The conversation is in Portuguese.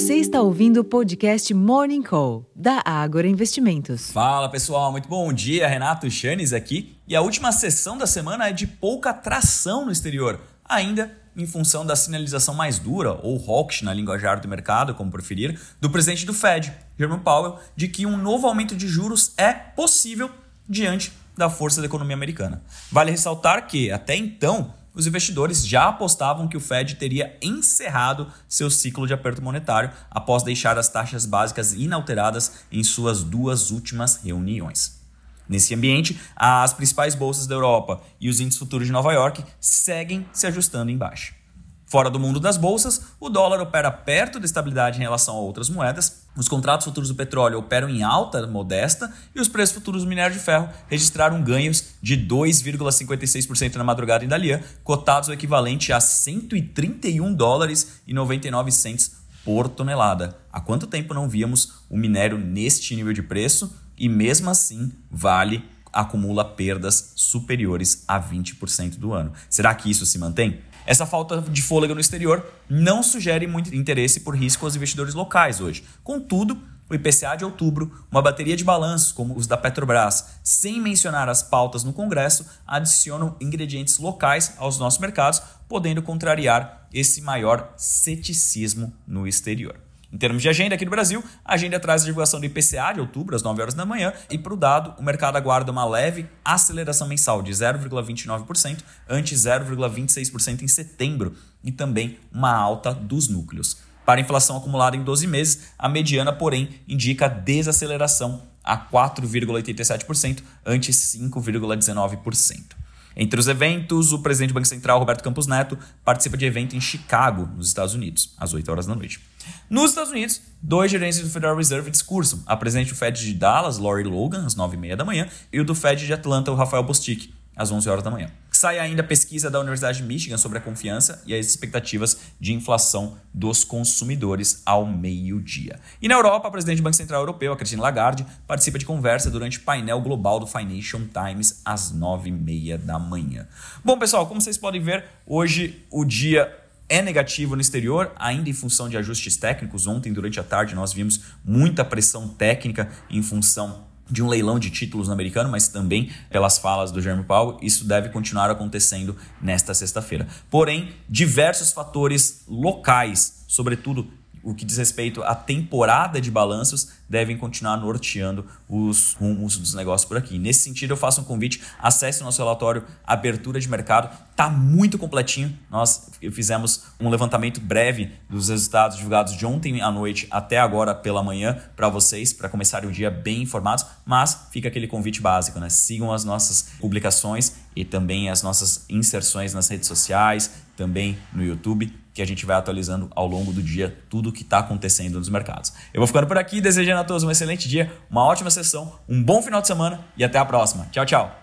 Você está ouvindo o podcast Morning Call, da Ágora Investimentos. Fala pessoal, muito bom dia. Renato Chanes aqui. E a última sessão da semana é de pouca tração no exterior, ainda em função da sinalização mais dura, ou hawkish na linguajar do mercado, como preferir, do presidente do Fed, Jerome Powell, de que um novo aumento de juros é possível diante da força da economia americana. Vale ressaltar que, até então, os investidores já apostavam que o Fed teria encerrado seu ciclo de aperto monetário após deixar as taxas básicas inalteradas em suas duas últimas reuniões. Nesse ambiente, as principais bolsas da Europa e os índices futuros de Nova York seguem se ajustando em baixa. Fora do mundo das bolsas, o dólar opera perto da estabilidade em relação a outras moedas, os contratos futuros do petróleo operam em alta modesta e os preços futuros do minério de ferro registraram ganhos de 2,56% na madrugada em Dalian, cotados o equivalente a 131 dólares e 99 cents por tonelada. Há quanto tempo não víamos o minério neste nível de preço e mesmo assim Vale acumula perdas superiores a 20% do ano. Será que isso se mantém? Essa falta de fôlego no exterior não sugere muito interesse por risco aos investidores locais hoje. Contudo, o IPCA de outubro, uma bateria de balanços como os da Petrobras, sem mencionar as pautas no Congresso, adicionam ingredientes locais aos nossos mercados, podendo contrariar esse maior ceticismo no exterior. Em termos de agenda aqui no Brasil, a agenda traz a divulgação do IPCA de outubro, às 9 horas da manhã, e para o dado, o mercado aguarda uma leve aceleração mensal de 0,29%, ante 0,26% em setembro, e também uma alta dos núcleos. Para a inflação acumulada em 12 meses, a mediana, porém, indica desaceleração a 4,87%, ante 5,19%. Entre os eventos, o presidente do Banco Central, Roberto Campos Neto, participa de evento em Chicago, nos Estados Unidos, às 8 horas da noite. Nos Estados Unidos, dois gerentes do Federal Reserve discursam. A presidente do Fed de Dallas, Lori Logan, às 9h30 da manhã, e o do Fed de Atlanta, o Rafael Bostic, às 11 horas da manhã. Sai ainda a pesquisa da Universidade de Michigan sobre a confiança e as expectativas de inflação dos consumidores ao meio-dia. E na Europa, a presidente do Banco Central Europeu, a Christine Lagarde, participa de conversa durante o painel global do Financial Times às 9h30 da manhã. Bom, pessoal, como vocês podem ver, hoje o dia é negativo no exterior, ainda em função de ajustes técnicos. Ontem, durante a tarde, nós vimos muita pressão técnica em função de um leilão de títulos no americano, mas também pelas falas do Jeremy Powell, isso deve continuar acontecendo nesta sexta-feira. Porém, diversos fatores locais, sobretudo o que diz respeito à temporada de balanços, devem continuar norteando os rumos dos negócios por aqui. Nesse sentido, eu faço um convite, acesse o nosso relatório Abertura de Mercado, tá muito completinho. Nós fizemos um levantamento breve dos resultados divulgados de ontem à noite até agora pela manhã para vocês, para começarem o dia bem informados, mas fica aquele convite básico, né? Sigam as nossas publicações e também as nossas inserções nas redes sociais, também no YouTube que a gente vai atualizando ao longo do dia tudo o que está acontecendo nos mercados. Eu vou ficando por aqui, desejando a todos um excelente dia, uma ótima sessão, um bom final de semana e até a próxima. Tchau, tchau.